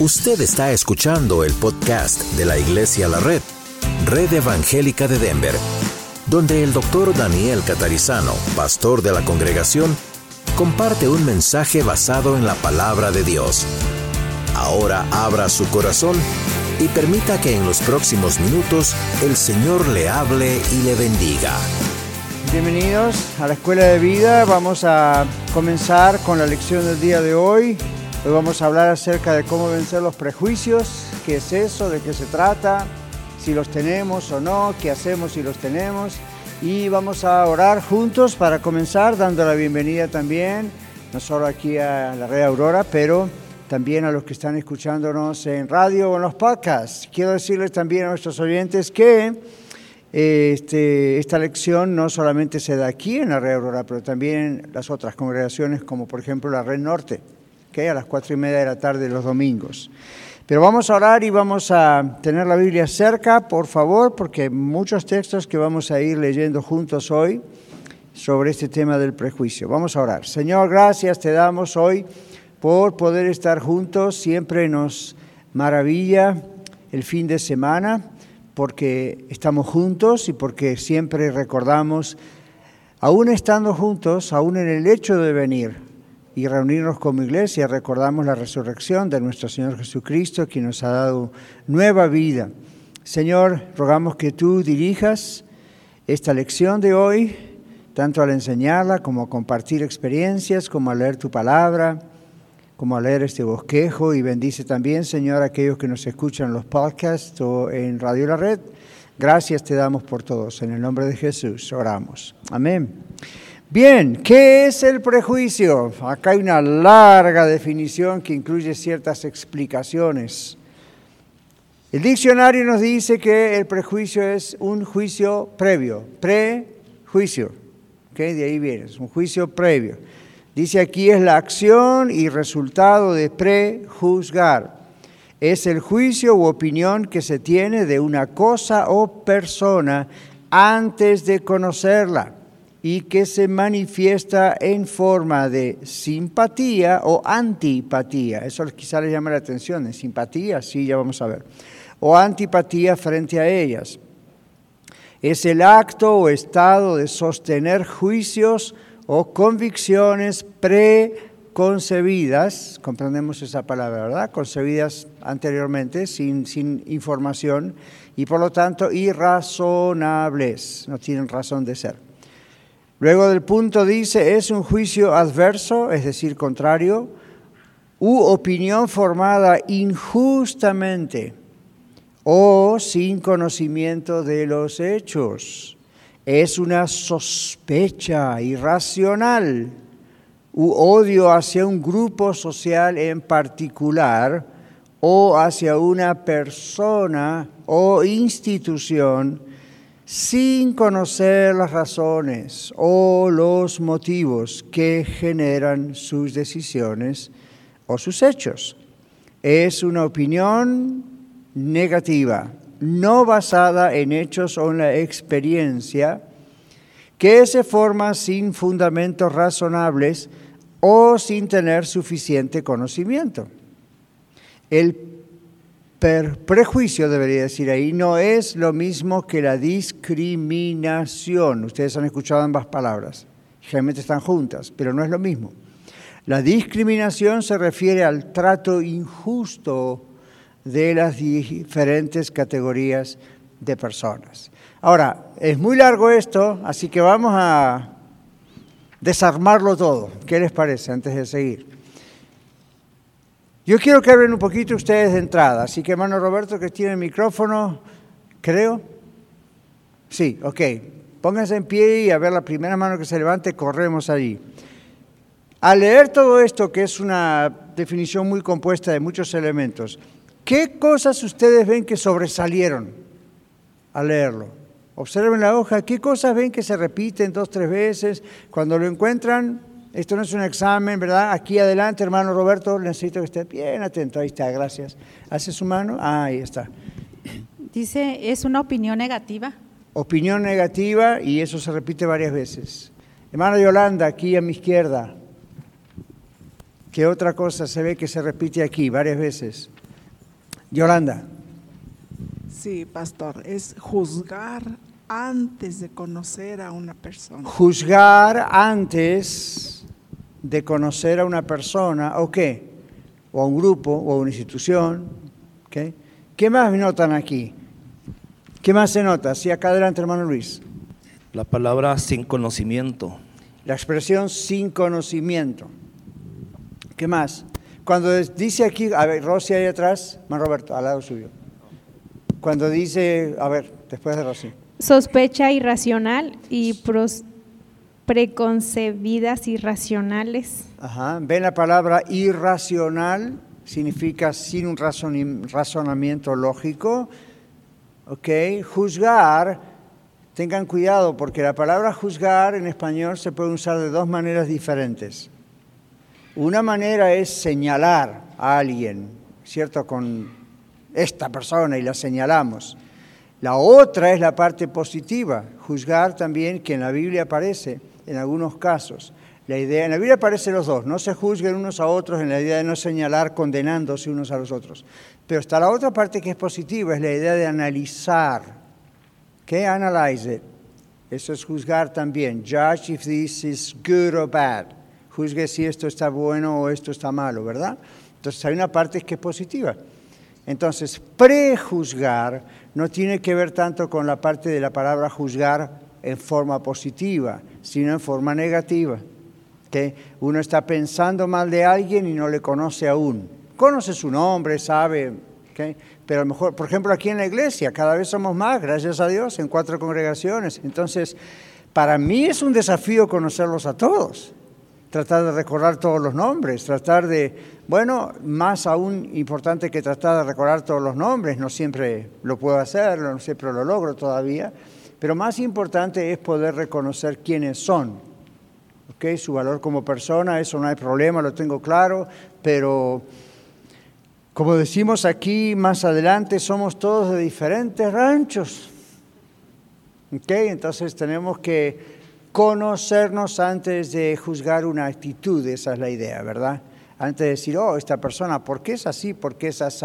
Usted está escuchando el podcast de la Iglesia La Red, Red Evangélica de Denver, donde el doctor Daniel Catarizano, pastor de la congregación, comparte un mensaje basado en la palabra de Dios. Ahora abra su corazón y permita que en los próximos minutos el Señor le hable y le bendiga. Bienvenidos a la Escuela de Vida. Vamos a comenzar con la lección del día de hoy. Hoy vamos a hablar acerca de cómo vencer los prejuicios, qué es eso, de qué se trata, si los tenemos o no, qué hacemos si los tenemos. Y vamos a orar juntos para comenzar, dando la bienvenida también, no solo aquí a la Red Aurora, pero también a los que están escuchándonos en radio o en los podcasts. Quiero decirles también a nuestros oyentes que este, esta lección no solamente se da aquí en la Red Aurora, pero también en las otras congregaciones, como por ejemplo la Red Norte a las cuatro y media de la tarde los domingos. Pero vamos a orar y vamos a tener la Biblia cerca, por favor, porque muchos textos que vamos a ir leyendo juntos hoy sobre este tema del prejuicio. Vamos a orar. Señor, gracias te damos hoy por poder estar juntos. Siempre nos maravilla el fin de semana porque estamos juntos y porque siempre recordamos, aún estando juntos, aún en el hecho de venir, y reunirnos como iglesia, recordamos la resurrección de nuestro Señor Jesucristo, quien nos ha dado nueva vida. Señor, rogamos que tú dirijas esta lección de hoy, tanto al enseñarla como a compartir experiencias, como a leer tu palabra, como a leer este bosquejo y bendice también, Señor, a aquellos que nos escuchan en los podcasts o en Radio La Red. Gracias te damos por todos. En el nombre de Jesús oramos. Amén. Bien, ¿qué es el prejuicio? Acá hay una larga definición que incluye ciertas explicaciones. El diccionario nos dice que el prejuicio es un juicio previo, prejuicio. ¿okay? De ahí viene, es un juicio previo. Dice aquí es la acción y resultado de prejuzgar. Es el juicio u opinión que se tiene de una cosa o persona antes de conocerla y que se manifiesta en forma de simpatía o antipatía. Eso quizá les llama la atención, ¿es simpatía, sí, ya vamos a ver. O antipatía frente a ellas. Es el acto o estado de sostener juicios o convicciones preconcebidas, comprendemos esa palabra, ¿verdad? Concebidas anteriormente, sin, sin información, y por lo tanto irrazonables, no tienen razón de ser. Luego del punto dice, es un juicio adverso, es decir, contrario, u opinión formada injustamente o sin conocimiento de los hechos. Es una sospecha irracional u odio hacia un grupo social en particular o hacia una persona o institución sin conocer las razones o los motivos que generan sus decisiones o sus hechos. Es una opinión negativa, no basada en hechos o en la experiencia, que se forma sin fundamentos razonables o sin tener suficiente conocimiento. El prejuicio, debería decir ahí, no es lo mismo que la discriminación. Ustedes han escuchado ambas palabras, generalmente están juntas, pero no es lo mismo. La discriminación se refiere al trato injusto de las diferentes categorías de personas. Ahora, es muy largo esto, así que vamos a desarmarlo todo. ¿Qué les parece antes de seguir? Yo quiero que hablen un poquito ustedes de entrada, así que hermano Roberto que tiene el micrófono, creo. Sí, ok. Pónganse en pie y a ver la primera mano que se levante, corremos allí. Al leer todo esto, que es una definición muy compuesta de muchos elementos, ¿qué cosas ustedes ven que sobresalieron al leerlo? Observen la hoja, ¿qué cosas ven que se repiten dos, tres veces? Cuando lo encuentran, esto no es un examen, ¿verdad? Aquí adelante, hermano Roberto, necesito que esté bien atento. Ahí está, gracias. ¿Hace su mano? Ah, ahí está. Dice, es una opinión negativa. Opinión negativa y eso se repite varias veces. Hermano Yolanda, aquí a mi izquierda. ¿Qué otra cosa se ve que se repite aquí varias veces? Yolanda. Sí, pastor, es juzgar antes de conocer a una persona. Juzgar antes de conocer a una persona, ¿o qué? O a un grupo, o a una institución. ¿okay? ¿Qué más notan aquí? ¿Qué más se nota? Sí, acá adelante, hermano Luis. La palabra sin conocimiento. La expresión sin conocimiento. ¿Qué más? Cuando dice aquí, a ver, Rosy ahí atrás, más Roberto, al lado suyo. Cuando dice, a ver, después de Rosy. Sospecha irracional y preconcebidas irracionales. Ajá. ¿Ven la palabra irracional? Significa sin un razonamiento lógico. ¿Ok? Juzgar, tengan cuidado porque la palabra juzgar en español se puede usar de dos maneras diferentes. Una manera es señalar a alguien, ¿cierto? Con esta persona y la señalamos. La otra es la parte positiva, juzgar también, que en la Biblia aparece en algunos casos. La idea, en la Biblia aparecen los dos, no se juzguen unos a otros en la idea de no señalar condenándose unos a los otros. Pero está la otra parte que es positiva, es la idea de analizar. ¿Qué? Analyze. Eso es juzgar también. Judge if this is good or bad juzgue si esto está bueno o esto está malo, ¿verdad? Entonces hay una parte que es positiva. Entonces, prejuzgar no tiene que ver tanto con la parte de la palabra juzgar en forma positiva, sino en forma negativa. que Uno está pensando mal de alguien y no le conoce aún. Conoce su nombre, sabe, pero a lo mejor, por ejemplo, aquí en la iglesia, cada vez somos más, gracias a Dios, en cuatro congregaciones. Entonces, para mí es un desafío conocerlos a todos tratar de recordar todos los nombres, tratar de, bueno, más aún importante que tratar de recordar todos los nombres, no siempre lo puedo hacer, no siempre lo logro todavía, pero más importante es poder reconocer quiénes son, ¿ok? Su valor como persona, eso no hay problema, lo tengo claro, pero como decimos aquí más adelante, somos todos de diferentes ranchos, ¿ok? Entonces tenemos que conocernos antes de juzgar una actitud, esa es la idea, ¿verdad? Antes de decir, oh, esta persona, ¿por qué es así? ¿Por qué es así?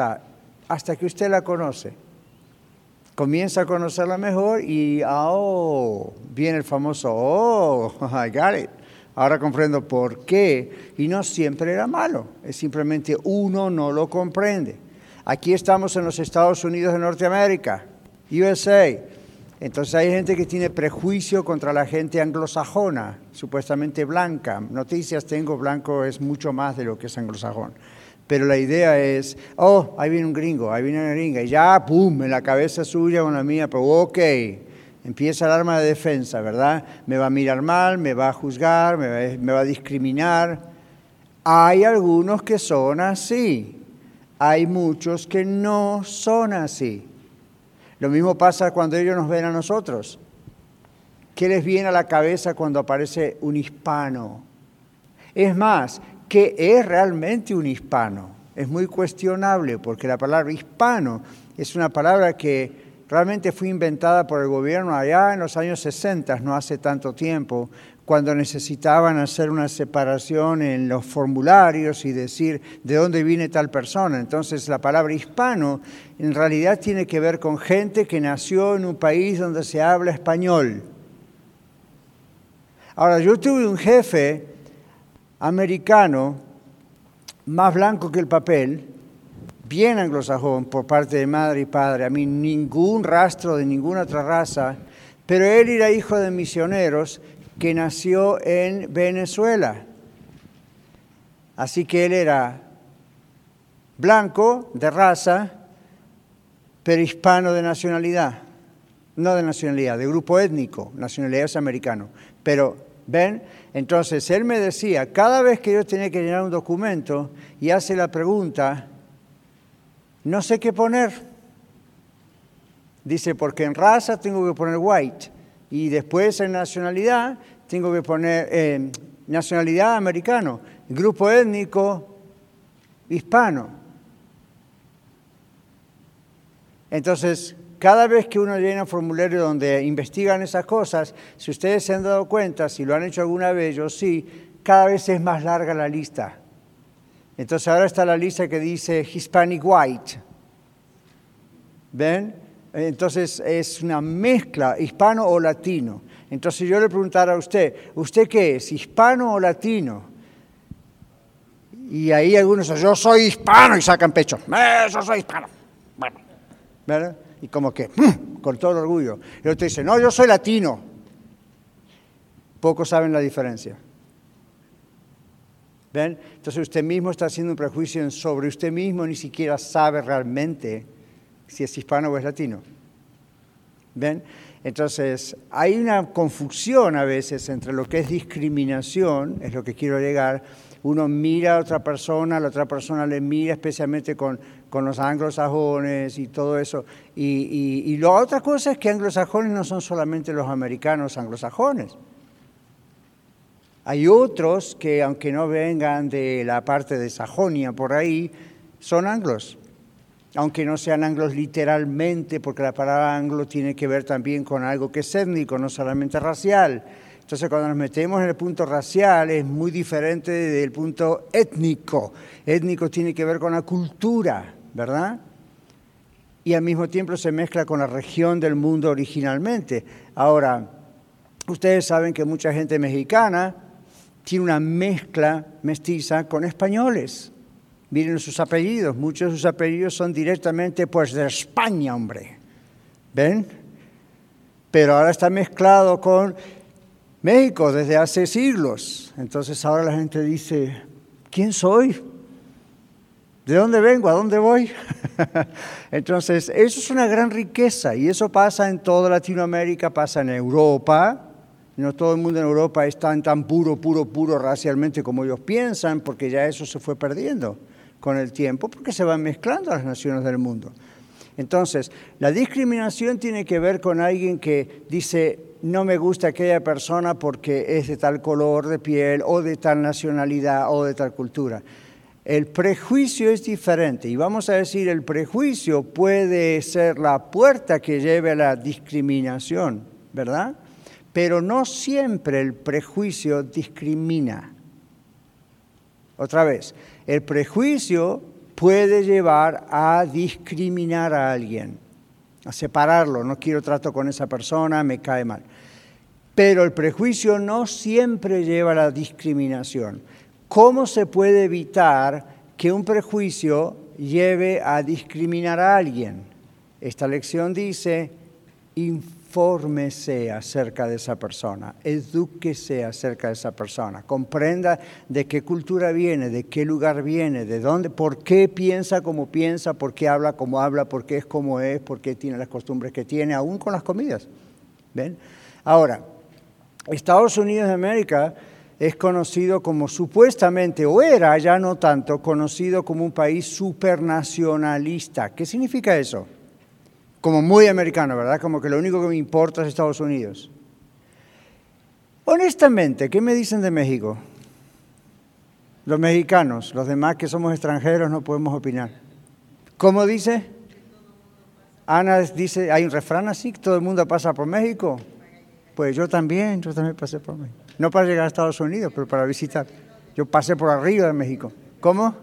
Hasta que usted la conoce. Comienza a conocerla mejor y, oh, viene el famoso, oh, I got it. Ahora comprendo por qué. Y no siempre era malo, es simplemente uno no lo comprende. Aquí estamos en los Estados Unidos de Norteamérica, USA. Entonces hay gente que tiene prejuicio contra la gente anglosajona, supuestamente blanca. Noticias tengo, blanco es mucho más de lo que es anglosajón. Pero la idea es, oh, ahí viene un gringo, ahí viene una gringa, y ya, pum, en la cabeza suya con la mía, pero ok, empieza el arma de defensa, ¿verdad? Me va a mirar mal, me va a juzgar, me va a discriminar. Hay algunos que son así, hay muchos que no son así. Lo mismo pasa cuando ellos nos ven a nosotros. ¿Qué les viene a la cabeza cuando aparece un hispano? Es más, ¿qué es realmente un hispano? Es muy cuestionable porque la palabra hispano es una palabra que realmente fue inventada por el gobierno allá en los años 60, no hace tanto tiempo, cuando necesitaban hacer una separación en los formularios y decir de dónde viene tal persona. Entonces la palabra hispano en realidad tiene que ver con gente que nació en un país donde se habla español. Ahora, yo tuve un jefe americano más blanco que el papel, bien anglosajón por parte de madre y padre, a mí ningún rastro de ninguna otra raza, pero él era hijo de misioneros que nació en Venezuela. Así que él era blanco de raza, pero hispano de nacionalidad. No de nacionalidad, de grupo étnico, nacionalidad es americano. Pero, ¿ven? Entonces, él me decía, cada vez que yo tenía que llenar un documento y hace la pregunta, no sé qué poner. Dice, porque en raza tengo que poner white y después en nacionalidad tengo que poner eh, nacionalidad americano, grupo étnico hispano. Entonces, cada vez que uno llena un formulario donde investigan esas cosas, si ustedes se han dado cuenta, si lo han hecho alguna vez, yo sí, cada vez es más larga la lista. Entonces ahora está la lista que dice Hispanic White, ¿Ven? Entonces es una mezcla, hispano o latino. Entonces yo le preguntara a usted, ¿usted qué es, hispano o latino? Y ahí algunos dicen, yo soy hispano y sacan pecho. "Eh, yo soy hispano. Bueno, ¿verdad? Y como que, con todo el orgullo. Y otro dice, no, yo soy latino. Pocos saben la diferencia. ¿Ven? Entonces usted mismo está haciendo un prejuicio sobre usted mismo, ni siquiera sabe realmente si es hispano o es latino. ¿Ven? Entonces, hay una confusión a veces entre lo que es discriminación, es lo que quiero llegar. Uno mira a otra persona, la otra persona le mira especialmente con, con los anglosajones y todo eso. Y, y, y la otra cosa es que anglosajones no son solamente los americanos anglosajones. Hay otros que, aunque no vengan de la parte de Sajonia por ahí, son anglos aunque no sean anglos literalmente, porque la palabra anglo tiene que ver también con algo que es étnico, no solamente racial. Entonces, cuando nos metemos en el punto racial, es muy diferente del punto étnico. Étnico tiene que ver con la cultura, ¿verdad? Y al mismo tiempo se mezcla con la región del mundo originalmente. Ahora, ustedes saben que mucha gente mexicana tiene una mezcla mestiza con españoles. Miren sus apellidos, muchos de sus apellidos son directamente pues de España, hombre. ¿Ven? Pero ahora está mezclado con México desde hace siglos. Entonces ahora la gente dice, ¿quién soy? ¿De dónde vengo? ¿A dónde voy? Entonces, eso es una gran riqueza y eso pasa en toda Latinoamérica, pasa en Europa. No todo el mundo en Europa es tan, tan puro, puro, puro racialmente como ellos piensan, porque ya eso se fue perdiendo con el tiempo, porque se van mezclando las naciones del mundo. Entonces, la discriminación tiene que ver con alguien que dice, no me gusta aquella persona porque es de tal color de piel o de tal nacionalidad o de tal cultura. El prejuicio es diferente y vamos a decir, el prejuicio puede ser la puerta que lleve a la discriminación, ¿verdad? Pero no siempre el prejuicio discrimina. Otra vez, el prejuicio puede llevar a discriminar a alguien, a separarlo, no quiero trato con esa persona, me cae mal. Pero el prejuicio no siempre lleva a la discriminación. ¿Cómo se puede evitar que un prejuicio lleve a discriminar a alguien? Esta lección dice, infórmese acerca de esa persona, edúquese acerca de esa persona, comprenda de qué cultura viene, de qué lugar viene, de dónde, por qué piensa como piensa, por qué habla como habla, por qué es como es, por qué tiene las costumbres que tiene, aún con las comidas. ¿Ven? Ahora, Estados Unidos de América es conocido como supuestamente, o era ya no tanto, conocido como un país supernacionalista. ¿Qué significa eso? Como muy americano, ¿verdad? Como que lo único que me importa es Estados Unidos. Honestamente, ¿qué me dicen de México? Los mexicanos, los demás que somos extranjeros no podemos opinar. ¿Cómo dice? Ana dice, hay un refrán así, todo el mundo pasa por México. Pues yo también, yo también pasé por México. No para llegar a Estados Unidos, pero para visitar. Yo pasé por arriba de México. ¿Cómo?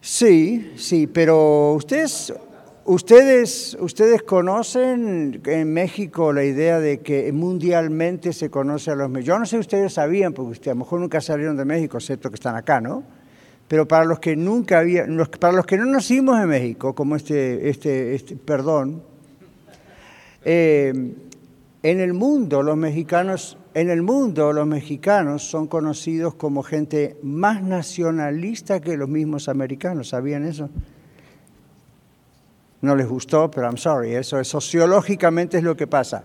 Sí, sí, pero ustedes, ustedes, ustedes conocen en México la idea de que mundialmente se conoce a los Yo no sé si ustedes sabían, porque ustedes a lo mejor nunca salieron de México, excepto que están acá, ¿no? Pero para los que nunca había, para los que no nacimos en México, como este, este, este perdón, eh, en el mundo los mexicanos, en el mundo los mexicanos son conocidos como gente más nacionalista que los mismos americanos. ¿Sabían eso? No les gustó, pero I'm sorry, eso es, sociológicamente es lo que pasa.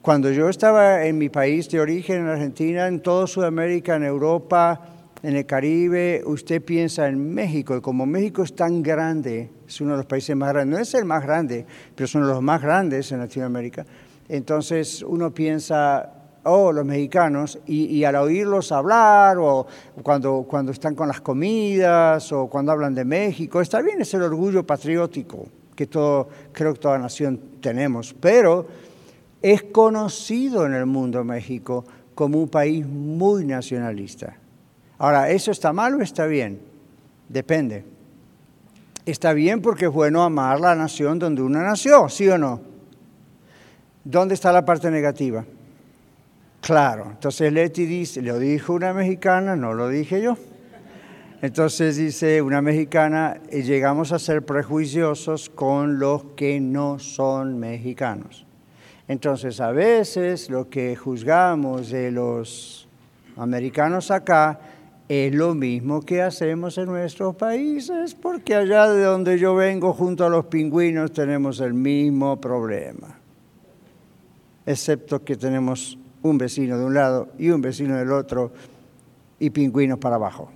Cuando yo estaba en mi país de origen, en Argentina, en toda Sudamérica, en Europa, en el Caribe, usted piensa en México, y como México es tan grande, es uno de los países más grandes, no es el más grande, pero es uno de los más grandes en Latinoamérica, entonces uno piensa, oh, los mexicanos, y, y, al oírlos hablar, o cuando, cuando están con las comidas, o cuando hablan de México, está bien, es el orgullo patriótico que todo, creo que toda nación tenemos, pero es conocido en el mundo México como un país muy nacionalista. Ahora, ¿eso está mal o está bien? Depende. Está bien porque es bueno amar la nación donde uno nació, ¿sí o no? ¿Dónde está la parte negativa? Claro, entonces Leti dice, lo dijo una mexicana, no lo dije yo. Entonces dice una mexicana, eh, llegamos a ser prejuiciosos con los que no son mexicanos. Entonces a veces lo que juzgamos de los americanos acá es lo mismo que hacemos en nuestros países, porque allá de donde yo vengo junto a los pingüinos tenemos el mismo problema, excepto que tenemos un vecino de un lado y un vecino del otro y pingüinos para abajo.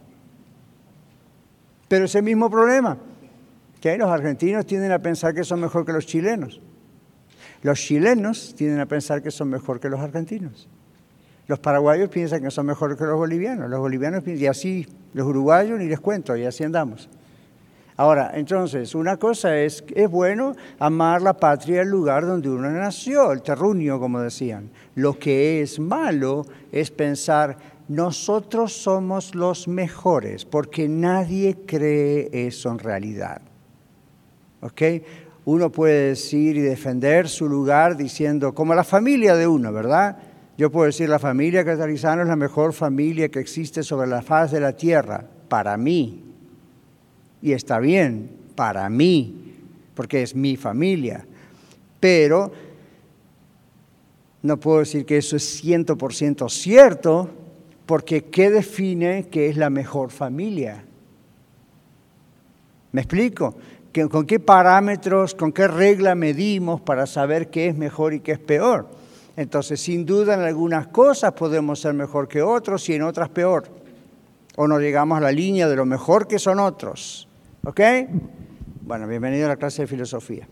Pero ese mismo problema, que los argentinos tienden a pensar que son mejor que los chilenos. Los chilenos tienden a pensar que son mejor que los argentinos. Los paraguayos piensan que son mejor que los bolivianos. Los bolivianos piensan, y así los uruguayos ni les cuento, y así andamos. Ahora, entonces, una cosa es, es bueno amar la patria, el lugar donde uno nació, el terruño, como decían. Lo que es malo es pensar, nosotros somos los mejores, porque nadie cree eso en realidad. ¿Ok? Uno puede decir y defender su lugar diciendo, como la familia de uno, ¿verdad? Yo puedo decir, la familia catarizana es la mejor familia que existe sobre la faz de la tierra, para mí. Y está bien, para mí, porque es mi familia. Pero no puedo decir que eso es 100% cierto, porque ¿qué define que es la mejor familia? ¿Me explico? ¿Con qué parámetros, con qué regla medimos para saber qué es mejor y qué es peor? Entonces, sin duda, en algunas cosas podemos ser mejor que otros y en otras peor. O no llegamos a la línea de lo mejor que son otros. ¿Ok? Bueno, bienvenido a la clase de filosofía.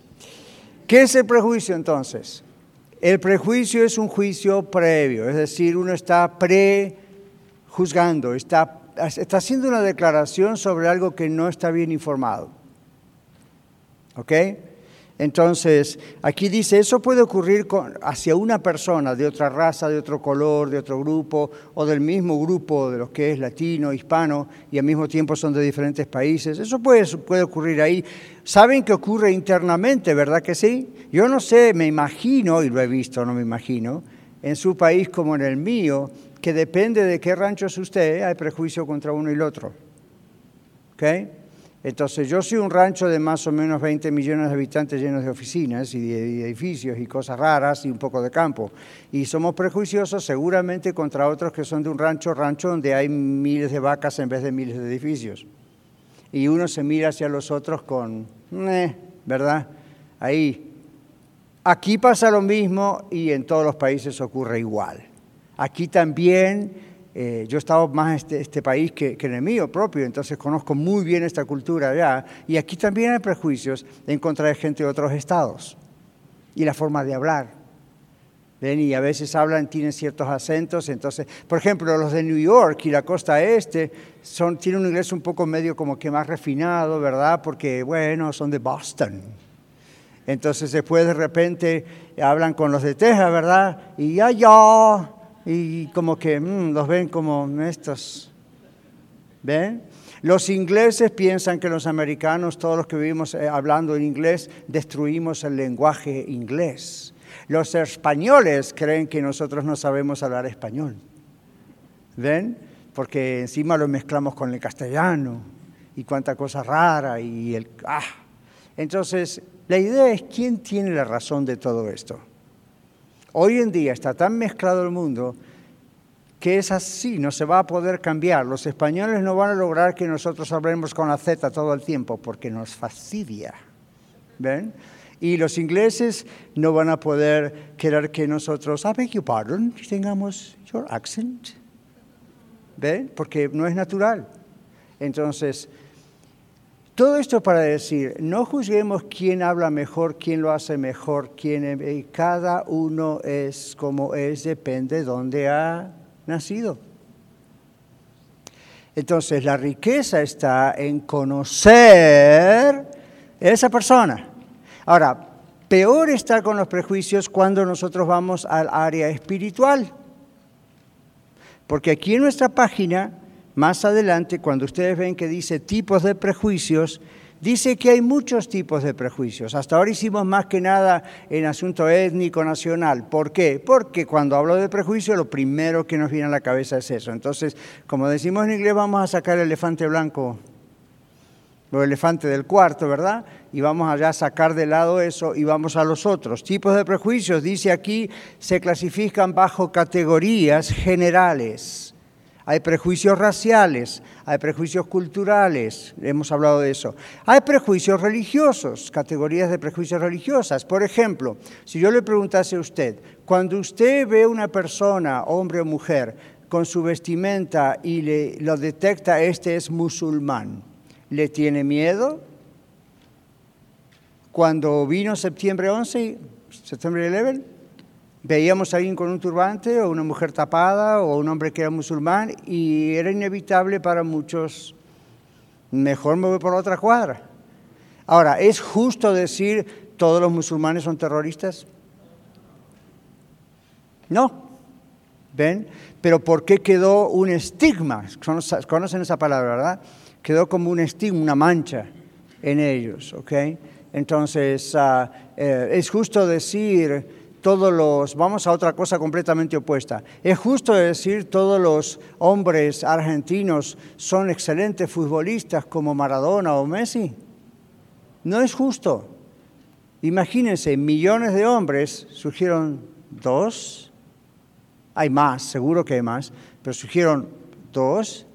¿Qué es el prejuicio entonces? El prejuicio es un juicio previo, es decir, uno está pre juzgando, está, está haciendo una declaración sobre algo que no está bien informado. ¿Ok? Entonces, aquí dice, eso puede ocurrir hacia una persona de otra raza, de otro color, de otro grupo, o del mismo grupo de los que es latino, hispano, y al mismo tiempo son de diferentes países. Eso puede, puede ocurrir ahí. ¿Saben que ocurre internamente, verdad que sí? Yo no sé, me imagino, y lo he visto, no me imagino, en su país como en el mío, que depende de qué rancho es usted, hay prejuicio contra uno y el otro. ¿Ok? Entonces, yo soy un rancho de más o menos 20 millones de habitantes llenos de oficinas y de edificios y cosas raras y un poco de campo. Y somos prejuiciosos seguramente contra otros que son de un rancho, rancho donde hay miles de vacas en vez de miles de edificios. Y uno se mira hacia los otros con, eh, ¿verdad? Ahí. Aquí pasa lo mismo y en todos los países ocurre igual. Aquí también, eh, yo he estado más en este, este país que, en el mío propio, entonces conozco muy bien esta cultura allá. Y aquí también hay prejuicios en contra de gente de otros estados y la forma de hablar. ¿Ven? Y a veces hablan, tienen ciertos acentos. Entonces, por ejemplo, los de New York y la costa este son, tienen un inglés un poco medio como que más refinado, ¿verdad? Porque, bueno, son de Boston. Entonces después de repente hablan con los de Texas, ¿verdad? Y ya, ya, y como que mm, los ven como estos. ¿Ven? Los ingleses piensan que los americanos, todos los que vivimos eh, hablando en inglés, destruimos el lenguaje inglés. Los españoles creen que nosotros no sabemos hablar español. ¿Ven? Porque encima lo mezclamos con el castellano y cuánta cosa rara y el... Ah. Entonces, la idea es quién tiene la razón de todo esto. Hoy en día está tan mezclado el mundo que es así, no se va a poder cambiar. Los españoles no van a lograr que nosotros hablemos con la Z todo el tiempo porque nos fastidia. ¿Ven? Y los ingleses no van a poder querer que nosotros, I beg your pardon, tengamos your accent. ¿Ven? Porque no es natural. Entonces, todo esto para decir, no juzguemos quién habla mejor, quién lo hace mejor, quién eh, cada uno es como es, depende de dónde ha nacido. Entonces, la riqueza está en conocer esa persona. Ahora, peor está con los prejuicios cuando nosotros vamos al área espiritual. Porque aquí en nuestra página más adelante, cuando ustedes ven que dice tipos de prejuicios, dice que hay muchos tipos de prejuicios. Hasta ahora hicimos más que nada en asunto étnico nacional. ¿Por qué? Porque cuando hablo de prejuicio, lo primero que nos viene a la cabeza es eso. Entonces, como decimos en inglés, vamos a sacar el elefante blanco, o elefante del cuarto, ¿verdad? Y vamos allá a sacar de lado eso y vamos a los otros. Tipos de prejuicios, dice aquí, se clasifican bajo categorías generales. Hay prejuicios raciales, hay prejuicios culturales, hemos hablado de eso. Hay prejuicios religiosos, categorías de prejuicios religiosas. Por ejemplo, si yo le preguntase a usted, cuando usted ve una persona, hombre o mujer, con su vestimenta y le, lo detecta, este es musulmán, ¿le tiene miedo? Cuando vino septiembre 11, septiembre 11, Veíamos a alguien con un turbante o una mujer tapada o un hombre que era musulmán y era inevitable para muchos, mejor me voy por otra cuadra. Ahora, ¿es justo decir todos los musulmanes son terroristas? No. ¿Ven? Pero ¿por qué quedó un estigma? Conocen esa palabra, ¿verdad? Quedó como un estigma, una mancha en ellos, ¿ok? Entonces, ah, eh, es justo decir todos los, vamos a otra cosa completamente opuesta. Es justo decir todos los hombres argentinos son excelentes futbolistas como Maradona o Messi. No es justo. Imagínense, millones de hombres, surgieron dos, hay más, seguro que hay más, pero surgieron dos.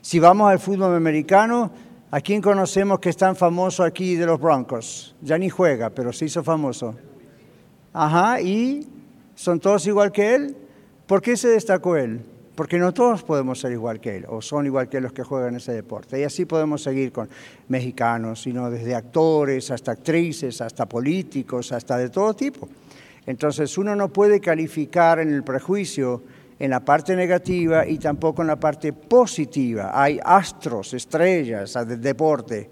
Si vamos al fútbol americano, ¿a quién conocemos que es tan famoso aquí de los Broncos? Ya ni juega, pero se hizo famoso. Ajá, y son todos igual que él. ¿Por qué se destacó él? Porque no todos podemos ser igual que él, o son igual que los que juegan ese deporte. Y así podemos seguir con mexicanos, sino desde actores hasta actrices, hasta políticos, hasta de todo tipo. Entonces uno no puede calificar en el prejuicio en la parte negativa y tampoco en la parte positiva. Hay astros, estrellas deporte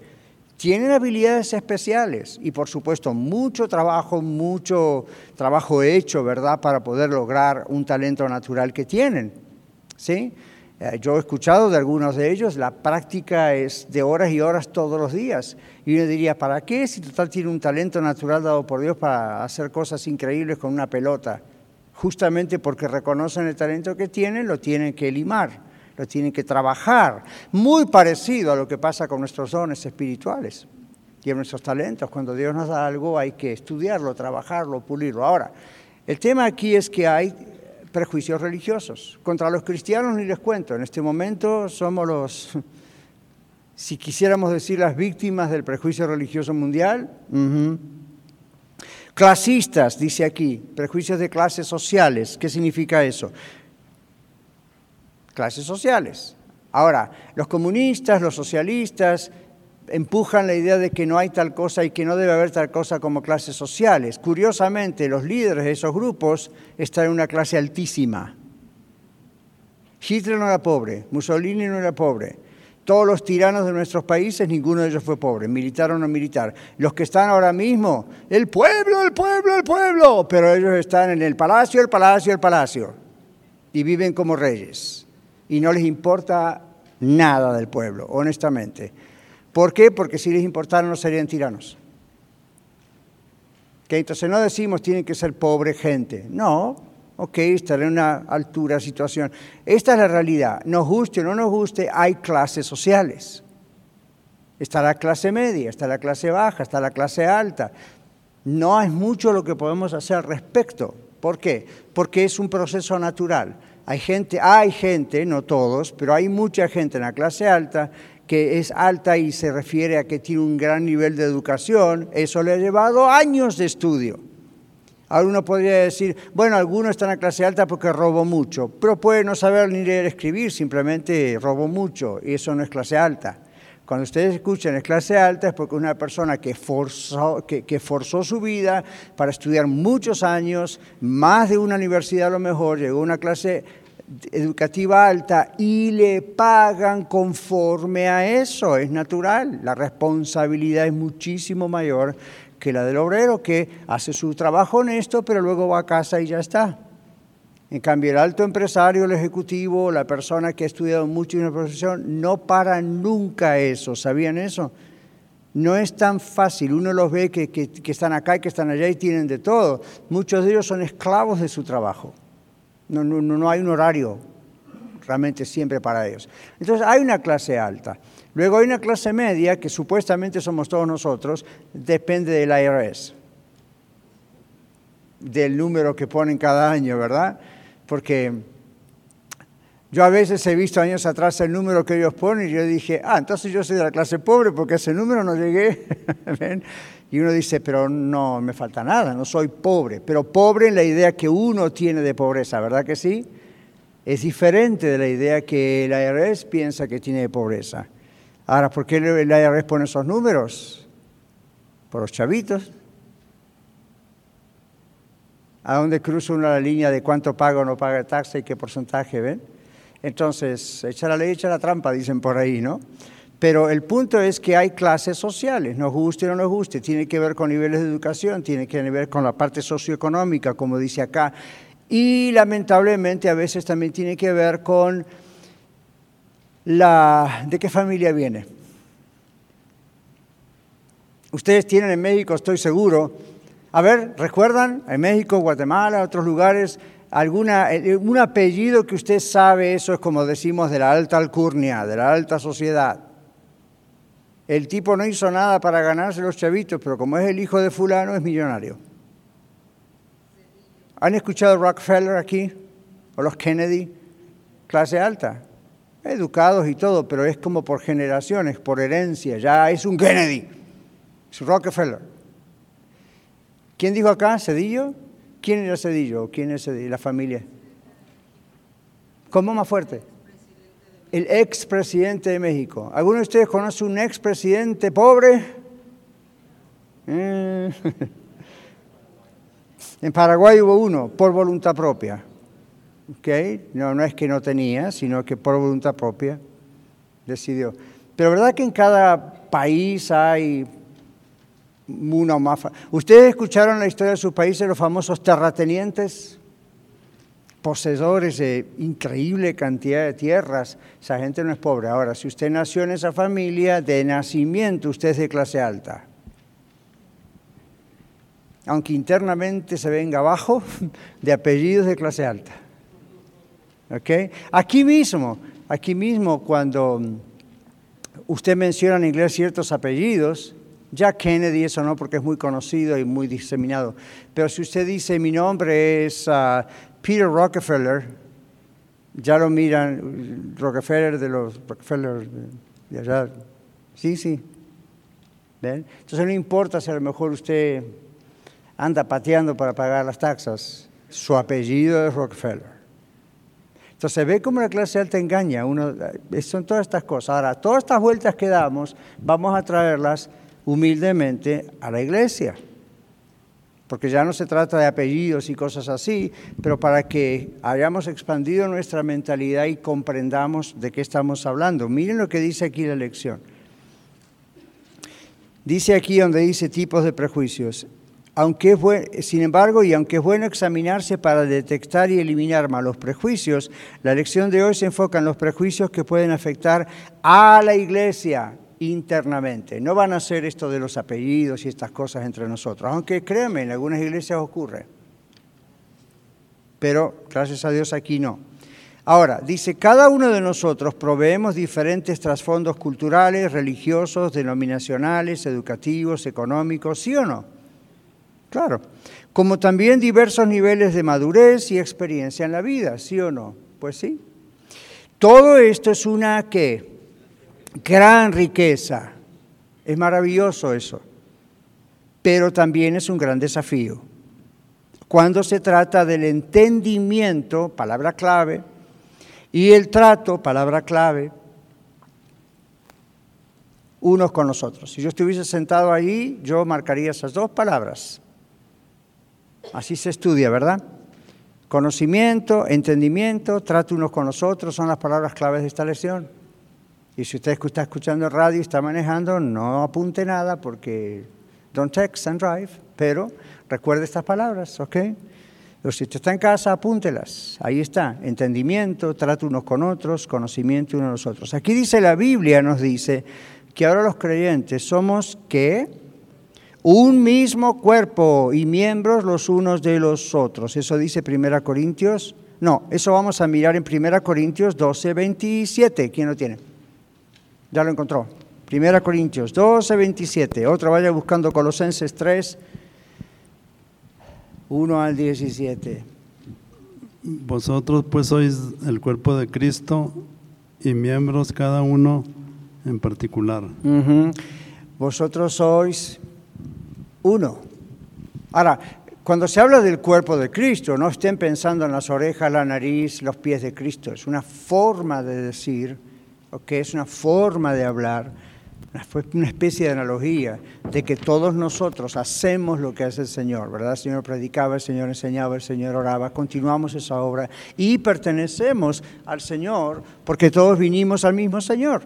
tienen habilidades especiales y por supuesto mucho trabajo, mucho trabajo hecho, ¿verdad?, para poder lograr un talento natural que tienen. ¿Sí? Eh, yo he escuchado de algunos de ellos, la práctica es de horas y horas todos los días. Y uno diría, ¿para qué si total tiene un talento natural dado por Dios para hacer cosas increíbles con una pelota? Justamente porque reconocen el talento que tienen, lo tienen que limar tienen que trabajar, muy parecido a lo que pasa con nuestros dones espirituales y nuestros talentos. Cuando Dios nos da algo hay que estudiarlo, trabajarlo, pulirlo. Ahora, el tema aquí es que hay prejuicios religiosos. Contra los cristianos ni les cuento, en este momento somos los, si quisiéramos decir, las víctimas del prejuicio religioso mundial. Clasistas, dice aquí, prejuicios de clases sociales. ¿Qué significa eso? Clases sociales. Ahora, los comunistas, los socialistas, empujan la idea de que no hay tal cosa y que no debe haber tal cosa como clases sociales. Curiosamente, los líderes de esos grupos están en una clase altísima. Hitler no era pobre, Mussolini no era pobre. Todos los tiranos de nuestros países, ninguno de ellos fue pobre, militar o no militar. Los que están ahora mismo, el pueblo, el pueblo, el pueblo, pero ellos están en el palacio, el palacio, el palacio, y viven como reyes y no les importa nada del pueblo, honestamente. ¿Por qué? Porque si les importara no serían tiranos. Que entonces no decimos tienen que ser pobre gente. No, ok, estar en una altura situación. Esta es la realidad. Nos guste o no nos guste, hay clases sociales. Está la clase media, está la clase baja, está la clase alta. No es mucho lo que podemos hacer al respecto. ¿Por qué? Porque es un proceso natural. Hay gente, hay gente, no todos, pero hay mucha gente en la clase alta que es alta y se refiere a que tiene un gran nivel de educación. Eso le ha llevado años de estudio. Ahora uno podría decir, bueno, algunos están en la clase alta porque robó mucho, pero puede no saber ni leer escribir, simplemente robó mucho y eso no es clase alta. Cuando ustedes escuchan es clase alta es porque una persona que forzó, que, forzó su vida para estudiar muchos años, más de una universidad a lo mejor, llegó a una clase educativa alta y le pagan conforme a eso, es natural. La responsabilidad es muchísimo mayor que la del obrero que hace su trabajo honesto, pero luego va a casa y ya está. En cambio, el alto empresario, el ejecutivo, la persona que ha estudiado mucho en una profesión, no para nunca eso. ¿Sabían eso? No es tan fácil. Uno los ve que, están acá y que están allá y tienen de todo. Muchos de ellos son esclavos de su trabajo. No, no, no hay un horario realmente siempre para ellos. Entonces hay una clase alta. Luego hay una clase media, que supuestamente somos todos nosotros, depende del IRS, del número que ponen cada año, ¿verdad? Porque yo a veces he visto años atrás el número que ellos ponen y yo dije, ah, entonces yo soy de la clase pobre porque ese número no llegué. y uno dice, pero no me falta nada, no soy pobre. Pero pobre en la idea que uno tiene de pobreza, ¿verdad que sí? Es diferente de la idea que el IRS piensa que tiene de pobreza. Ahora, ¿por qué el IRS pone esos números? Por los chavitos. ¿A dónde cruza una la línea de cuánto paga o no paga taxa y qué porcentaje, ven? Entonces, echa la ley, echa la trampa, dicen por ahí, ¿no? Pero el punto es que hay clases sociales, nos guste o no nos guste, tiene que ver con niveles de educación, tiene que ver con la parte socioeconómica, como dice acá, y lamentablemente a veces también tiene que ver con la, de qué familia viene. Ustedes tienen en México, estoy seguro, a ver, ¿recuerdan? En México, Guatemala, otros lugares, alguna, eh, un apellido que usted sabe, eso es como decimos de la alta alcurnia, de la alta sociedad. El tipo no hizo nada para ganarse los chavitos, pero como es el hijo de fulano, es millonario. ¿Han escuchado Rockefeller aquí? ¿O los Kennedy? Clase alta. Educados y todo, pero es como por generaciones, por herencia. Ya es un Kennedy. Es Rockefeller. ¿Quién dijo acá? ¿Cedillo? ¿Quién era Cedillo? ¿Quién es Cedillo? La familia. ¿Cómo más fuerte? El expresidente de México. ¿Alguno de ustedes conoce un expresidente pobre? Eh. En Paraguay hubo uno, por voluntad propia. ¿Okay? No, no es que no tenía, sino que por voluntad propia decidió. Pero verdad que en cada país hay una más. ¿Ustedes escucharon la historia de sus países, los famosos terratenientes? Poseedores de increíble cantidad de tierras. Esa gente no es pobre. Ahora, si usted nació en esa familia, de nacimiento usted es de clase alta aunque internamente se venga abajo, de apellidos de clase alta. Aquí mismo, aquí mismo cuando usted menciona en inglés ciertos apellidos, ya Kennedy, eso no, porque es muy conocido y muy diseminado, pero si usted dice mi nombre es uh, Peter Rockefeller, ya lo miran, Rockefeller de los Rockefeller de allá, sí, sí. ¿Ven? Entonces no importa si a lo mejor usted anda pateando para pagar las taxas. Su apellido es Rockefeller. Entonces ve cómo la clase alta engaña. Uno, eh, son todas estas cosas. Ahora, todas estas vueltas que damos, vamos a traerlas humildemente a la iglesia. Porque ya no se trata de apellidos y cosas así, pero para que hayamos expandido nuestra mentalidad y comprendamos de qué estamos hablando. Miren lo que dice aquí la lección. Dice aquí donde dice tipos de prejuicios. Aunque sin embargo, y aunque es bueno examinarse para detectar y eliminar malos prejuicios, la lección de hoy se enfoca en los prejuicios que pueden afectar a la iglesia internamente. No van a ser esto de los apellidos y estas cosas entre nosotros, aunque créanme, en algunas iglesias ocurre. Pero gracias a Dios aquí no. Ahora, dice, cada uno de nosotros proveemos diferentes trasfondos culturales, religiosos, denominacionales, educativos, económicos, ¿sí o no? Claro, como también diversos niveles de madurez y experiencia en la vida, ¿sí o no? Pues sí. Todo esto es una ¿qué? Gran riqueza. Es maravilloso eso. Pero también es un gran desafío. Cuando se trata del entendimiento, palabra clave, y el trato, palabra clave, unos con los otros. Si yo estuviese sentado ahí, yo marcaría esas dos palabras, Así se estudia, ¿verdad? Conocimiento, entendimiento, trato unos con los otros son las palabras claves de esta lección. Y si usted está escuchando radio y está manejando, no apunte nada porque don't text and drive, pero recuerde estas palabras, ¿ok? O si usted está en casa, apúntelas. Ahí está, entendimiento, trato unos con otros, conocimiento unos con los otros. Aquí dice la Biblia, nos dice, que ahora los creyentes somos qué? Un mismo cuerpo y miembros los unos de los otros. Eso dice 1 Corintios. No, eso vamos a mirar en 1 Corintios 12, 27. ¿Quién lo tiene? Ya lo encontró. 1 Corintios 12, 27. Otra vaya buscando Colosenses 3, 1 al 17. Vosotros pues sois el cuerpo de Cristo y miembros cada uno en particular. Vosotros sois uno. Ahora, cuando se habla del cuerpo de Cristo, no estén pensando en las orejas, la nariz, los pies de Cristo. Es una forma de decir, ¿ok? es una forma de hablar, una especie de analogía de que todos nosotros hacemos lo que hace el Señor, ¿verdad? El Señor predicaba, el Señor enseñaba, el Señor oraba, continuamos esa obra y pertenecemos al Señor porque todos vinimos al mismo Señor,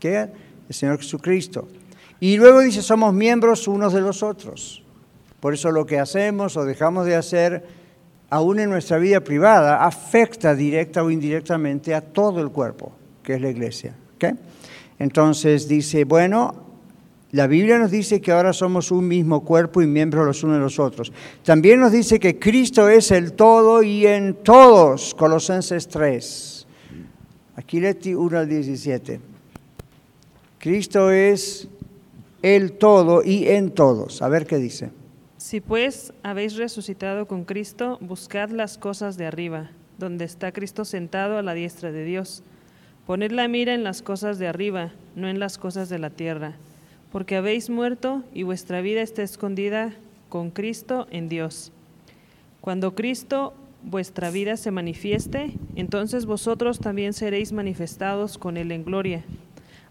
que el Señor Jesucristo. Y luego dice, somos miembros unos de los otros. Por eso lo que hacemos o dejamos de hacer, aún en nuestra vida privada, afecta directa o indirectamente a todo el cuerpo, que es la iglesia. ¿ok? Entonces dice, bueno, la Biblia nos dice que ahora somos un mismo cuerpo y miembros los unos de los otros. También nos dice que Cristo es el todo y en todos, Colosenses 3. Aquí leti 1 al 17. Cristo es el todo y en todos. A ver qué dice. Si pues habéis resucitado con Cristo, buscad las cosas de arriba, donde está Cristo sentado a la diestra de Dios. Poned la mira en las cosas de arriba, no en las cosas de la tierra, porque habéis muerto y vuestra vida está escondida con Cristo en Dios. Cuando Cristo vuestra vida se manifieste, entonces vosotros también seréis manifestados con Él en gloria.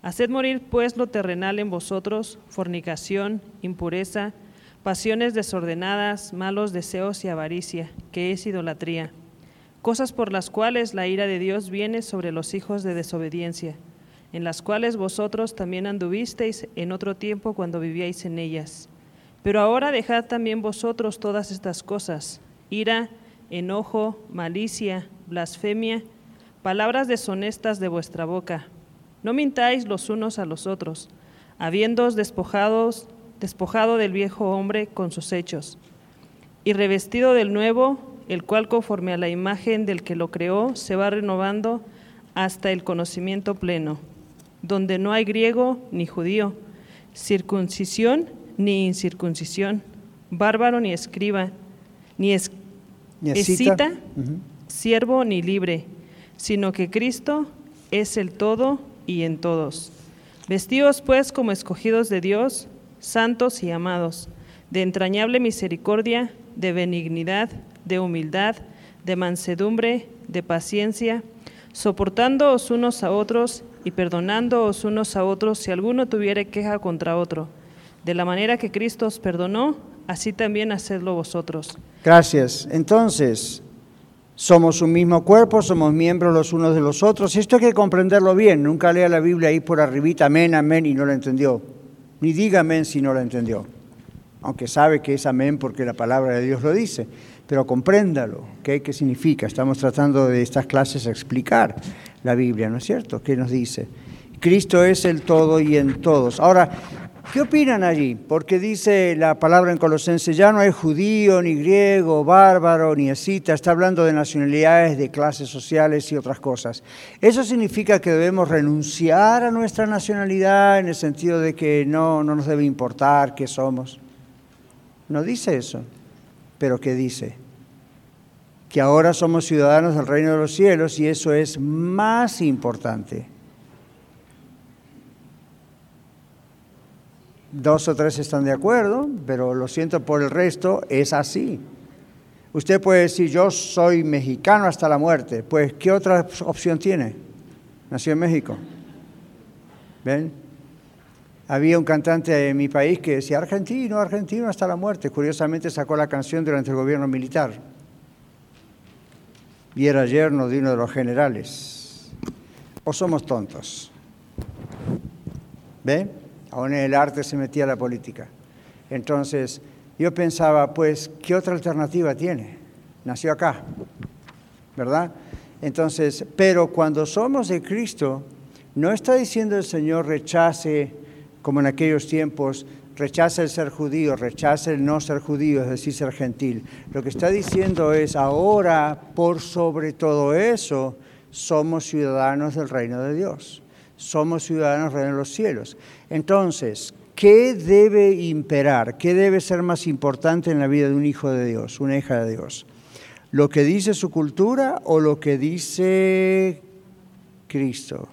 Haced morir pues lo terrenal en vosotros, fornicación, impureza, pasiones desordenadas, malos deseos y avaricia, que es idolatría, cosas por las cuales la ira de Dios viene sobre los hijos de desobediencia, en las cuales vosotros también anduvisteis en otro tiempo cuando vivíais en ellas. Pero ahora dejad también vosotros todas estas cosas, ira, enojo, malicia, blasfemia, palabras deshonestas de vuestra boca. No mintáis los unos a los otros, habiéndoos despojados despojado del viejo hombre con sus hechos, y revestido del nuevo, el cual conforme a la imagen del que lo creó, se va renovando hasta el conocimiento pleno, donde no hay griego ni judío, circuncisión ni incircuncisión, bárbaro ni escriba, ni es- Ni escita. siervo ni libre, sino que Cristo es el todo y en todos. Vestíos pues como escogidos de Dios, santos y amados, de entrañable misericordia, de benignidad, de humildad, de mansedumbre, de paciencia, soportándoos unos a otros y perdonándoos unos a otros si alguno tuviere queja contra otro. De la manera que Cristo os perdonó, así también hacedlo vosotros. Gracias. Entonces, somos un mismo cuerpo, somos miembros los unos de los otros. Esto hay que comprenderlo bien. Nunca lea la Biblia ahí por arribita, amén, amén, y no la entendió. Ni diga amén si no la entendió. Aunque sabe que es amén porque la palabra de Dios lo dice. Pero compréndalo. ¿qué, ¿Qué significa? Estamos tratando de estas clases explicar la Biblia, ¿no es cierto? ¿Qué nos dice? Cristo es el todo y en todos. Ahora, ¿Qué opinan allí? Porque dice la palabra en Colosenses, ya no hay judío, ni griego, bárbaro, ni escita, está hablando de nacionalidades, de clases sociales y otras cosas. ¿Eso significa que debemos renunciar a nuestra nacionalidad en el sentido de que no, no nos debe importar qué somos? No dice eso, pero ¿qué dice? Que ahora somos ciudadanos del reino de los cielos y eso es más importante. Dos o tres están de acuerdo, pero lo siento por el resto, es así. Usted puede decir, yo soy mexicano hasta la muerte. Pues, ¿qué otra opción tiene? Nació en México. ¿Ven? Había un cantante en mi país que decía, argentino, argentino hasta la muerte. Curiosamente sacó la canción durante el gobierno militar. Y era yerno de uno de los generales. ¿O somos tontos? ¿Ven? Aún en el arte se metía la política. Entonces, yo pensaba, pues, ¿qué otra alternativa tiene? Nació acá, ¿verdad? Entonces, pero cuando somos de Cristo, no está diciendo el Señor rechace como en aquellos tiempos, rechaza el ser judío, rechaza el no ser judío, es decir, ser gentil. Lo que está diciendo es, ahora, por sobre todo eso, somos ciudadanos del reino de Dios, somos ciudadanos del reino de los cielos. Entonces, ¿qué debe imperar? ¿Qué debe ser más importante en la vida de un hijo de Dios, una hija de Dios? ¿Lo que dice su cultura o lo que dice Cristo?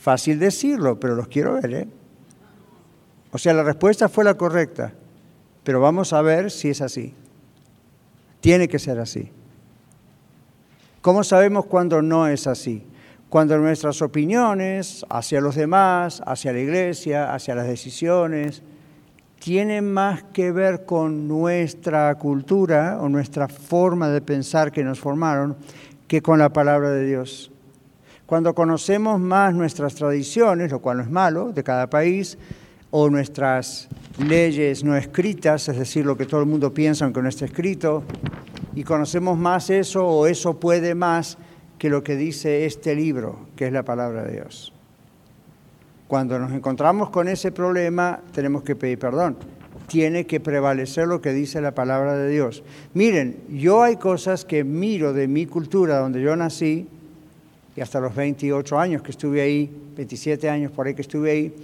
Fácil decirlo, pero los quiero ver, ¿eh? O sea, la respuesta fue la correcta, pero vamos a ver si es así. Tiene que ser así. ¿Cómo sabemos cuando no es así? Cuando nuestras opiniones hacia los demás, hacia la iglesia, hacia las decisiones, tienen más que ver con nuestra cultura o nuestra forma de pensar que nos formaron que con la palabra de Dios. Cuando conocemos más nuestras tradiciones, lo cual no es malo, de cada país, o nuestras leyes no escritas, es decir, lo que todo el mundo piensa aunque no esté escrito, y conocemos más eso o eso puede más que lo que dice este libro, que es la palabra de Dios. Cuando nos encontramos con ese problema, tenemos que pedir perdón. Tiene que prevalecer lo que dice la palabra de Dios. Miren, yo hay cosas que miro de mi cultura, donde yo nací, y hasta los 28 años que estuve ahí, 27 años por ahí que estuve ahí,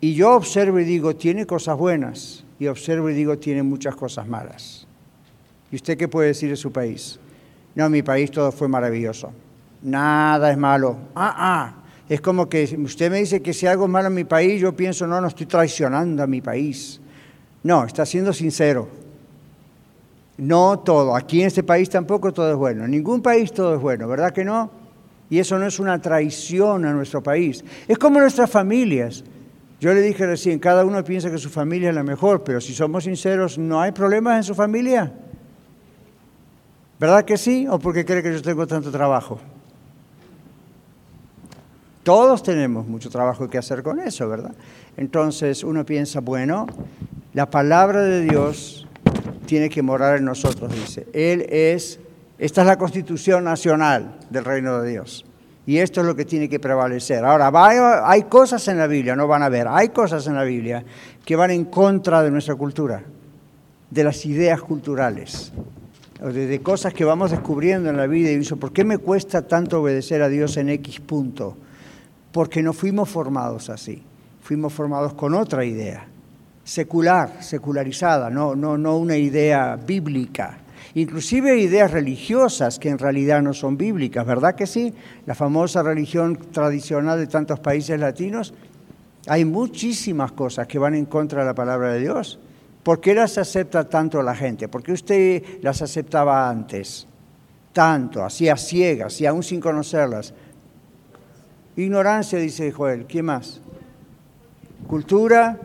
y yo observo y digo, tiene cosas buenas, y observo y digo, tiene muchas cosas malas. ¿Y usted qué puede decir de su país? No, mi país todo fue maravilloso. Nada es malo. Ah, ah. Es como que usted me dice que si algo es malo en mi país, yo pienso, no, no estoy traicionando a mi país. No, está siendo sincero. No todo. Aquí en este país tampoco todo es bueno. En ningún país todo es bueno, ¿verdad que no? Y eso no es una traición a nuestro país. Es como nuestras familias. Yo le dije recién, cada uno piensa que su familia es la mejor, pero si somos sinceros, ¿no hay problemas en su familia? ¿Verdad que sí? ¿O porque cree que yo tengo tanto trabajo? Todos tenemos mucho trabajo que hacer con eso, ¿verdad? Entonces uno piensa, bueno, la palabra de Dios tiene que morar en nosotros, dice. Él es, esta es la constitución nacional del reino de Dios. Y esto es lo que tiene que prevalecer. Ahora, hay cosas en la Biblia, no van a ver, hay cosas en la Biblia que van en contra de nuestra cultura, de las ideas culturales, de, cosas que vamos descubriendo en la vida y dice, ¿por qué me cuesta tanto obedecer a Dios en X punto? Porque no fuimos formados así, fuimos formados con otra idea, secular, secularizada, no, no, no una idea bíblica inclusive ideas religiosas que en realidad no son bíblicas, ¿verdad que sí? La famosa religión tradicional de tantos países latinos, hay muchísimas cosas que van en contra de la palabra de Dios. ¿Por qué las acepta tanto la gente? ¿Por qué usted las aceptaba antes? Tanto, así a ciegas y aún sin conocerlas. Ignorancia, dice Joel. ¿Quién más? Cultura.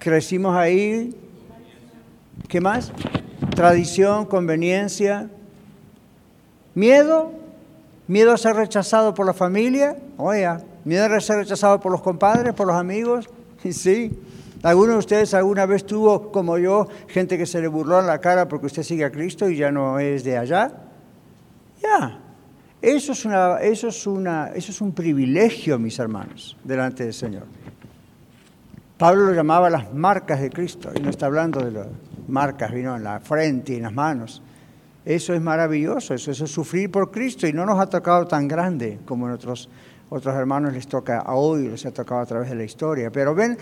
Crecimos ahí. ¿Qué más? Tradición, conveniencia, miedo, miedo a ser rechazado por la familia, oye, miedo a ser rechazado por los compadres, por los amigos, sí. ¿Alguno de ustedes alguna vez tuvo, como yo, gente que se le burló en la cara porque usted sigue a Cristo y ya no es de allá? Ya. Eso es, una, eso, es eso es un privilegio, mis hermanos, delante del Señor. Pablo lo llamaba las marcas de Cristo y no está hablando de lo, marcas vino en la frente y en las manos. Eso es maravilloso, eso, es sufrir por Cristo y no nos ha tocado tan grande como a otros, otros hermanos les toca a hoy, les ha tocado a través de la historia. Pero ven,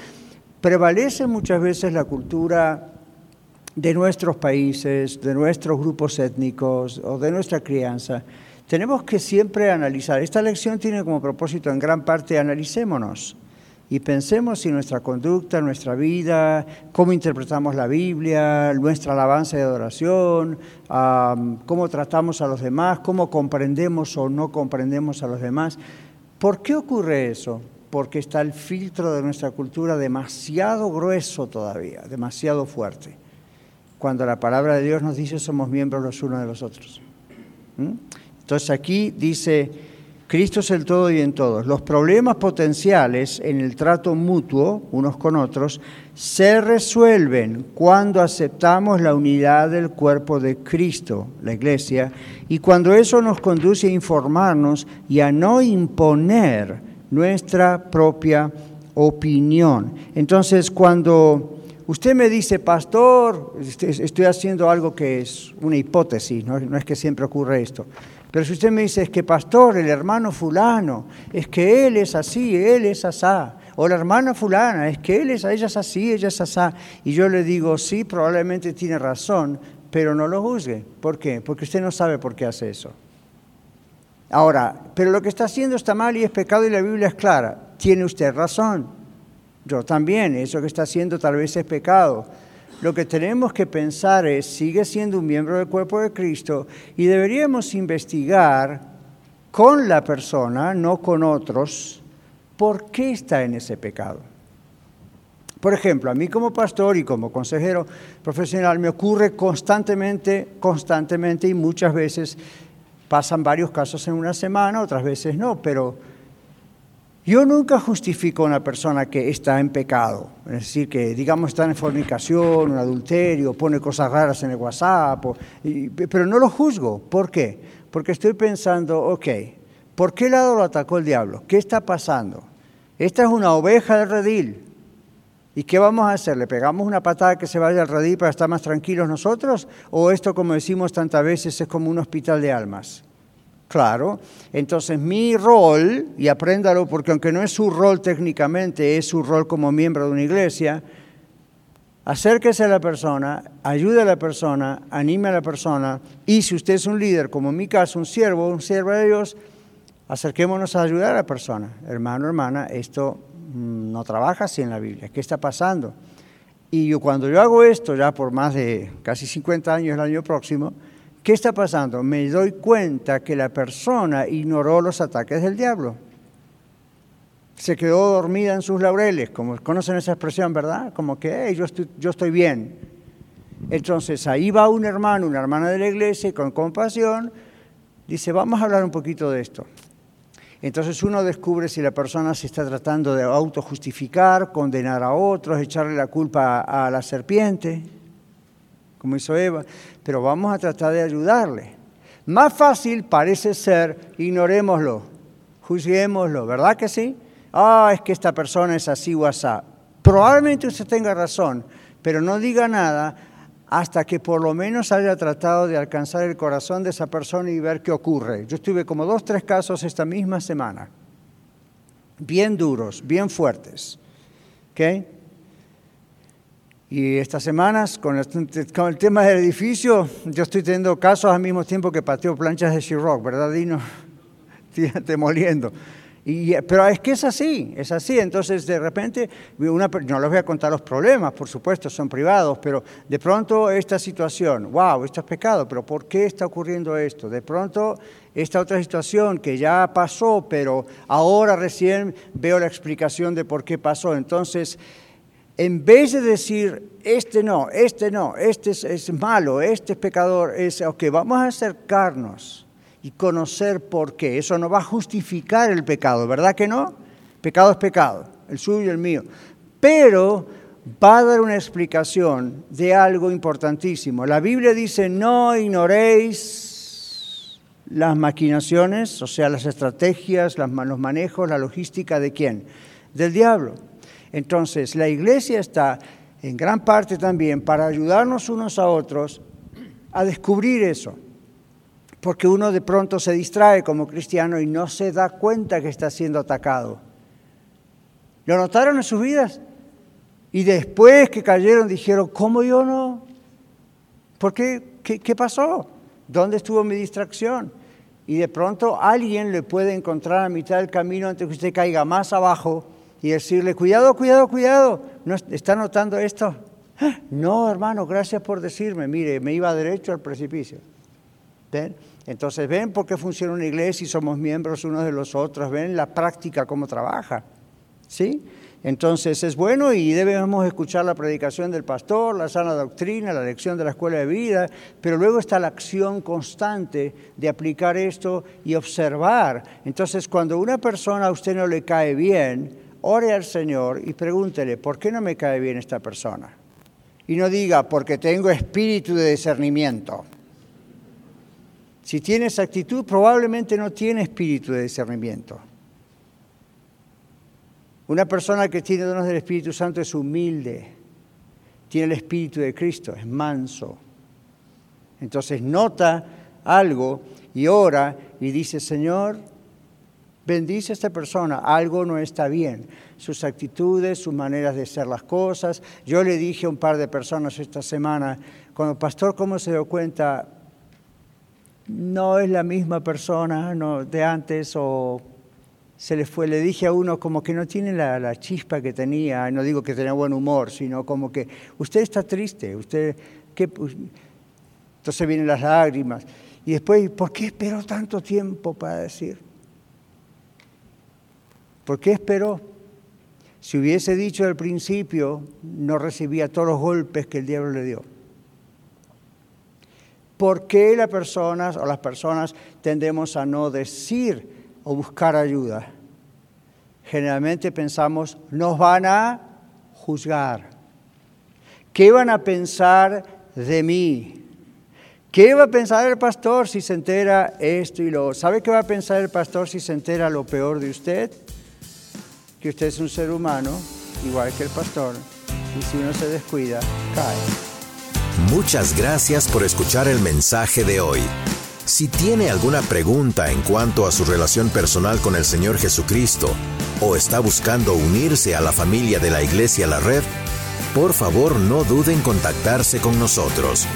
prevalece muchas veces la cultura de nuestros países, de nuestros grupos étnicos o de nuestra crianza. Tenemos que siempre analizar. Esta lección tiene como propósito en gran parte analicémonos y pensemos si nuestra conducta, nuestra vida, cómo interpretamos la Biblia, nuestra alabanza y adoración, cómo tratamos a los demás, cómo comprendemos o no comprendemos a los demás. ¿Por qué ocurre eso? Porque está el filtro de nuestra cultura demasiado grueso todavía, demasiado fuerte. Cuando la palabra de Dios nos dice somos miembros los unos de los otros. ¿Mm? Entonces aquí dice Cristo es el todo y en todos. Los problemas potenciales en el trato mutuo, unos con otros, se resuelven cuando aceptamos la unidad del cuerpo de Cristo, la iglesia, y cuando eso nos conduce a informarnos y a no imponer nuestra propia opinión. Entonces, cuando usted me dice, pastor, este, estoy haciendo algo que es una hipótesis, no, no es que siempre ocurre esto, pero si usted me dice, es que pastor, el hermano fulano, es que él es así, él es asá, o la hermana fulana, es que él es, ella es así, ella es asá, y yo le digo, sí, probablemente tiene razón, pero no lo juzgue. ¿Por qué? Porque usted no sabe por qué hace eso. Ahora, pero lo que está haciendo está mal y es pecado y la Biblia es clara. Tiene usted razón. Yo también, eso que está haciendo tal vez es pecado. Lo que tenemos que pensar es, sigue siendo un miembro del cuerpo de Cristo y deberíamos investigar con la persona, no con otros, por qué está en ese pecado. Por ejemplo, a mí como pastor y como consejero profesional me ocurre constantemente, constantemente y muchas veces pasan varios casos en una semana, otras veces no, pero yo nunca justifico a una persona que está en pecado, es decir, que digamos está en fornicación, un adulterio, pone cosas raras en el WhatsApp, pero no lo juzgo. ¿Por qué? Porque estoy pensando, ok, ¿por qué lado lo atacó el diablo? ¿Qué está pasando? Esta es una oveja del redil. ¿Y qué vamos a hacer? ¿Le pegamos una patada que se vaya al redil para estar más tranquilos nosotros? ¿O esto, como decimos tantas veces, es como un hospital de almas? Claro, entonces mi rol, y apréndalo porque aunque no es su rol técnicamente, es su rol como miembro de una iglesia, acérquese a la persona, ayude a la persona, anime a la persona, y si usted es un líder, como en mi caso, un siervo, un siervo de Dios, acerquémonos a ayudar a la persona. Hermano, hermana, esto mm, no trabaja así en la Biblia, ¿qué está pasando? Y yo, cuando yo hago esto, ya por más de casi 50 años el año próximo, ¿Qué está pasando? Me doy cuenta que la persona ignoró los ataques del diablo. Se quedó dormida en sus laureles, como conocen esa expresión, ¿verdad? Como que yo, estoy, yo estoy bien. Entonces ahí va un hermano, una hermana de la iglesia, con compasión, dice, vamos a hablar un poquito de esto. Entonces uno descubre si la persona se está tratando de autojustificar, condenar a otros, echarle la culpa a la serpiente, como hizo Eva, pero vamos a tratar de ayudarle. Más fácil parece ser, ignorémoslo, juzguémoslo, ¿verdad que sí? Ah, es que esta persona es así o así. Probablemente usted tenga razón, pero no diga nada hasta que por lo menos haya tratado de alcanzar el corazón de esa persona y ver qué ocurre. Yo estuve como dos, tres casos esta misma semana, bien duros, bien fuertes. ¿Okay? Y estas semanas, con el, tema del edificio, yo estoy teniendo casos al mismo tiempo que pateo planchas de She-Rock, ¿verdad, Dino? Demoliendo. Y, pero es que es así, es así. Entonces, de repente, una, no les voy a contar los problemas, por supuesto, son privados, pero de pronto esta situación, wow, esto es pecado, pero ¿por qué está ocurriendo esto? De pronto, esta otra situación que ya pasó, pero ahora recién veo la explicación de por qué pasó. Entonces, en vez de decir, este no, este no, este es, malo, este es pecador, es, ok, vamos a acercarnos y conocer por qué. Eso no va a justificar el pecado, ¿verdad que no? Pecado es pecado, el suyo y el mío. Pero va a dar una explicación de algo importantísimo. La Biblia dice, no ignoréis las maquinaciones, o sea, las estrategias, los manejos, la logística de quién? Del diablo. Entonces, la iglesia está en gran parte también para ayudarnos unos a otros a descubrir eso. Porque uno de pronto se distrae como cristiano y no se da cuenta que está siendo atacado. ¿Lo notaron en sus vidas? Y después que cayeron dijeron, ¿cómo yo no? ¿Por qué? ¿Qué, qué pasó? ¿Dónde estuvo mi distracción? Y de pronto alguien le puede encontrar a mitad del camino antes que usted caiga más abajo y decirle, cuidado, cuidado, cuidado, ¿no está notando esto? No, hermano, gracias por decirme, mire, me iba derecho al precipicio. ¿Ven? Entonces, ven por qué funciona una iglesia y somos miembros unos de los otros, ven la práctica, cómo trabaja. ¿Sí? Entonces es bueno y debemos escuchar la predicación del pastor, la sana doctrina, la lección de la escuela de vida, pero luego está la acción constante de aplicar esto y observar. Entonces cuando una persona a usted no le cae bien, ore al Señor y pregúntele, ¿por qué no me cae bien esta persona? Y no diga, porque tengo espíritu de discernimiento. Si tiene esa actitud, probablemente no tiene espíritu de discernimiento. Una persona que tiene dones del Espíritu Santo es humilde, tiene el Espíritu de Cristo, es manso. Entonces nota algo y ora y dice, Señor, bendice a esta persona, algo no está bien, sus actitudes, sus maneras de hacer las cosas. Yo le dije a un par de personas esta semana, cuando pastor, ¿cómo se dio cuenta? No es la misma persona de antes o se le fue, le dije a uno como que no tiene la, chispa que tenía, no digo que tenía buen humor, sino como que usted está triste, usted, ¿qué? entonces vienen las lágrimas. Y después, ¿por qué esperó tanto tiempo para decir? ¿Por qué esperó? Si hubiese dicho al principio, no recibía todos los golpes que el diablo le dio. ¿Por qué las personas o las personas tendemos a no decir o buscar ayuda. Generalmente pensamos, nos van a juzgar. ¿Qué van a pensar de mí? ¿Qué va a pensar el pastor si se entera esto y lo ¿Sabe qué va a pensar el pastor si se entera lo peor de usted? Que usted es un ser humano, igual que el pastor, y si uno se descuida, cae. Muchas gracias por escuchar el mensaje de hoy. Si tiene alguna pregunta en cuanto a su relación personal con el Señor Jesucristo o está buscando unirse a la familia de la Iglesia La Red, por favor no duden en contactarse con nosotros.